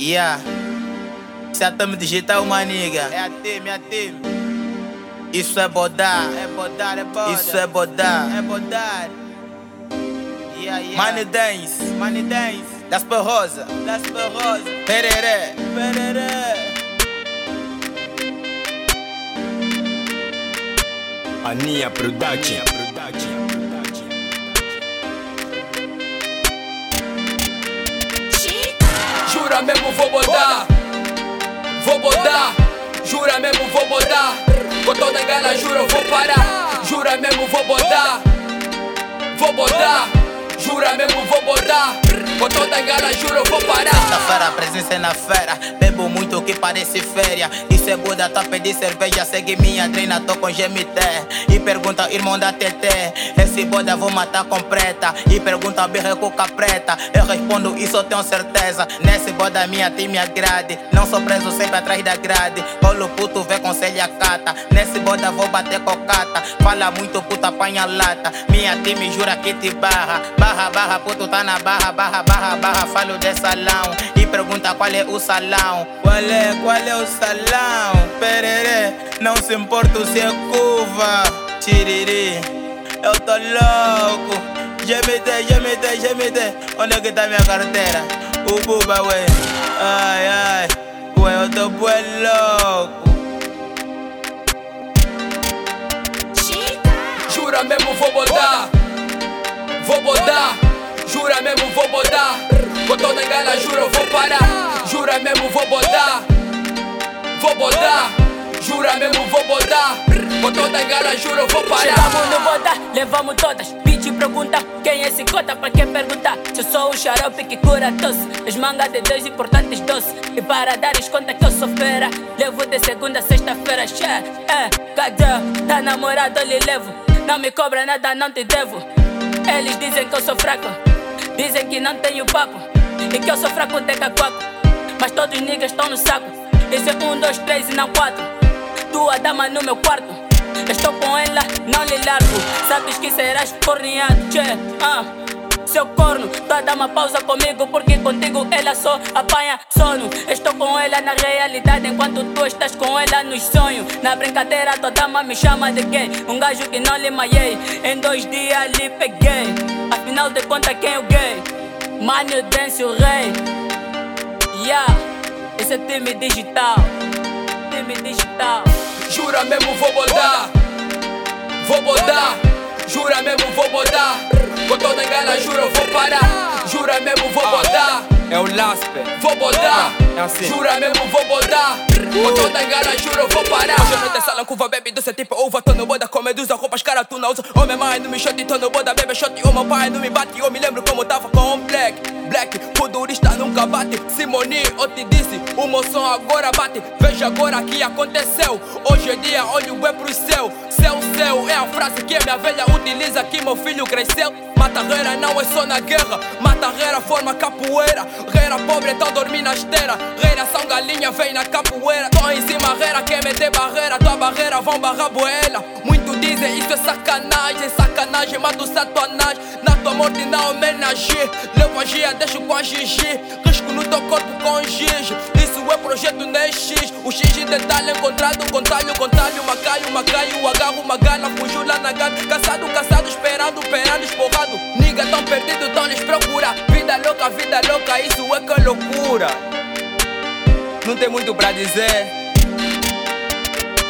Yeah. Se a tamo digital, uma nigga. É a time, é a time. Isso é bodar. É bodar, é bodar. Isso é bodar. É bodar. Yeah, yeah. Money dance. Money dance. Das Rosa. Das Rosa. Pereré. Pereré. Ania Production. Jura mesmo vou bodar Vou bodar Jura mesmo vou bodar Com toda a gana juro vou parar. Jura mesmo vou bodar Vou bodar Jura mesmo vou bodar Com toda a gana juro vou parar. Sexta-feira, presença é na fera. Bebo muito que parece férias segunda tá pedir cerveja Segue minha treina, tô com GMT E pergunta, irmão da TT Esse boda vou matar com preta. E pergunta, birra com preta Eu respondo, isso eu tenho certeza. Nesse boda minha time agrade Não sou preso sempre atrás da grade. Colo puto, vê conselho a cata. Nesse boda vou bater cocata Fala muito, puta apanha lata. Minha time jura que te barra. Barra, barra, puto tá na barra Barra, barra, barra, falo de salão. E pergunta qual é o salão? Qual é, qual é o salão? Pererê, não se importa se é curva. Tiriri, eu tô louco. GMT, GMT, GMT Onde é que tá minha carteira? O buba, ué. Ai, ai. Ué, eu tô bué louco. Jura mesmo vou bodar Vou bodar Jura mesmo vou bodar Com toda a gana juro vou parar. Jura mesmo vou bodar Vou bodar Jura mesmo vou bodar Com toda a juro vou parar Chegamos no boda, levamos todas. Bitch pergunta quem é esse cota, pra quem perguntar? Eu sou o xarope que cura tosse. As mangas de dois importantes doce. E para dares conta que eu sou fera, levo de segunda a sexta-feira. Xé, é, cadê? Tá namorado, eu lhe levo. Não me cobra nada, não te devo. Eles dizem que eu sou fraco, dizem que não tenho papo. E que eu sou fraco de cacuaco. Mas todos os niggas estão no saco. Esse é um, dois, três e não quatro. Tua dama no meu quarto. Estou com ela, não lhe largo. Sabes que serás corneado, tchê. Ah. Seu corno, tua dama pausa comigo porque contigo ela só apanha sono. Estou com ela na realidade enquanto tu estás com ela nos sonhos. Na brincadeira, tua dama me chama de gay. Um gajo que não lhe maiei. Em dois dias lhe peguei. Afinal de contas, quem é o gay? Mano, dance o rei. Yeah, esse é time digital. Time digital. Jura mesmo vou bodar Vou bodar Jura mesmo vou bodar Com toda a gana juro vou parar Jura mesmo vou bodar É o Lasper. Vou bodar É assim. Jura mesmo vou bodar Com toda a gana juro vou parar. Hoje à noite é sala, curva, bebe doce tipo uva. Tô no boda com medusa, roupas cara tu não usa. Homem mãe não me shot, tô no boda, bebe shot O meu pai não me bate, eu me lembro como tava com black Black, fudurista nunca bate. Simone, eu te disse, o som agora bate. Veja agora o que aconteceu. Hoje é dia, olho é pro céu. Céu, céu, é a frase que minha velha utiliza Que meu filho cresceu. Mata guerra não é só na guerra. Mata guerra forma capoeira. Guerra pobre então dormir na esteira Guerra são galinha, vem na capoeira. Tô em cima, guerra quer meter barreira. Tua barreira vão barrar boela. Muito dizem isso é sacanagem Sacanagem, mata o satanás. Na tua morte não homenageie Levo a gia, deixo com a Gigi. Risco no teu corpo com giz. Isso é projeto NX O X de detalhe encontrado com talho, com talho Macaio, macaio, agarro uma gana Fugiu lá na gana Caçado, caçado, esperando, esperando, esporrado Nigga tão perdido, tão lhes procura. Vida louca, vida louca, isso é que é loucura Não tem muito pra dizer.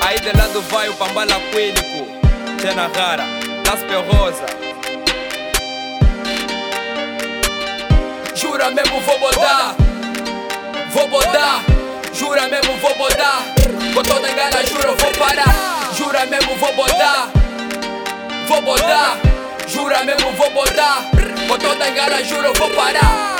Aí de lado vai o Pambala Quílico Tena Rara, Lasper Rosa. Jura mesmo vou bodar Vou bodar Jura mesmo vou bodar Com toda a gana juro vou parar. Jura mesmo vou bodar Vou bodar Jura mesmo vou bodar Com toda a gana juro vou parar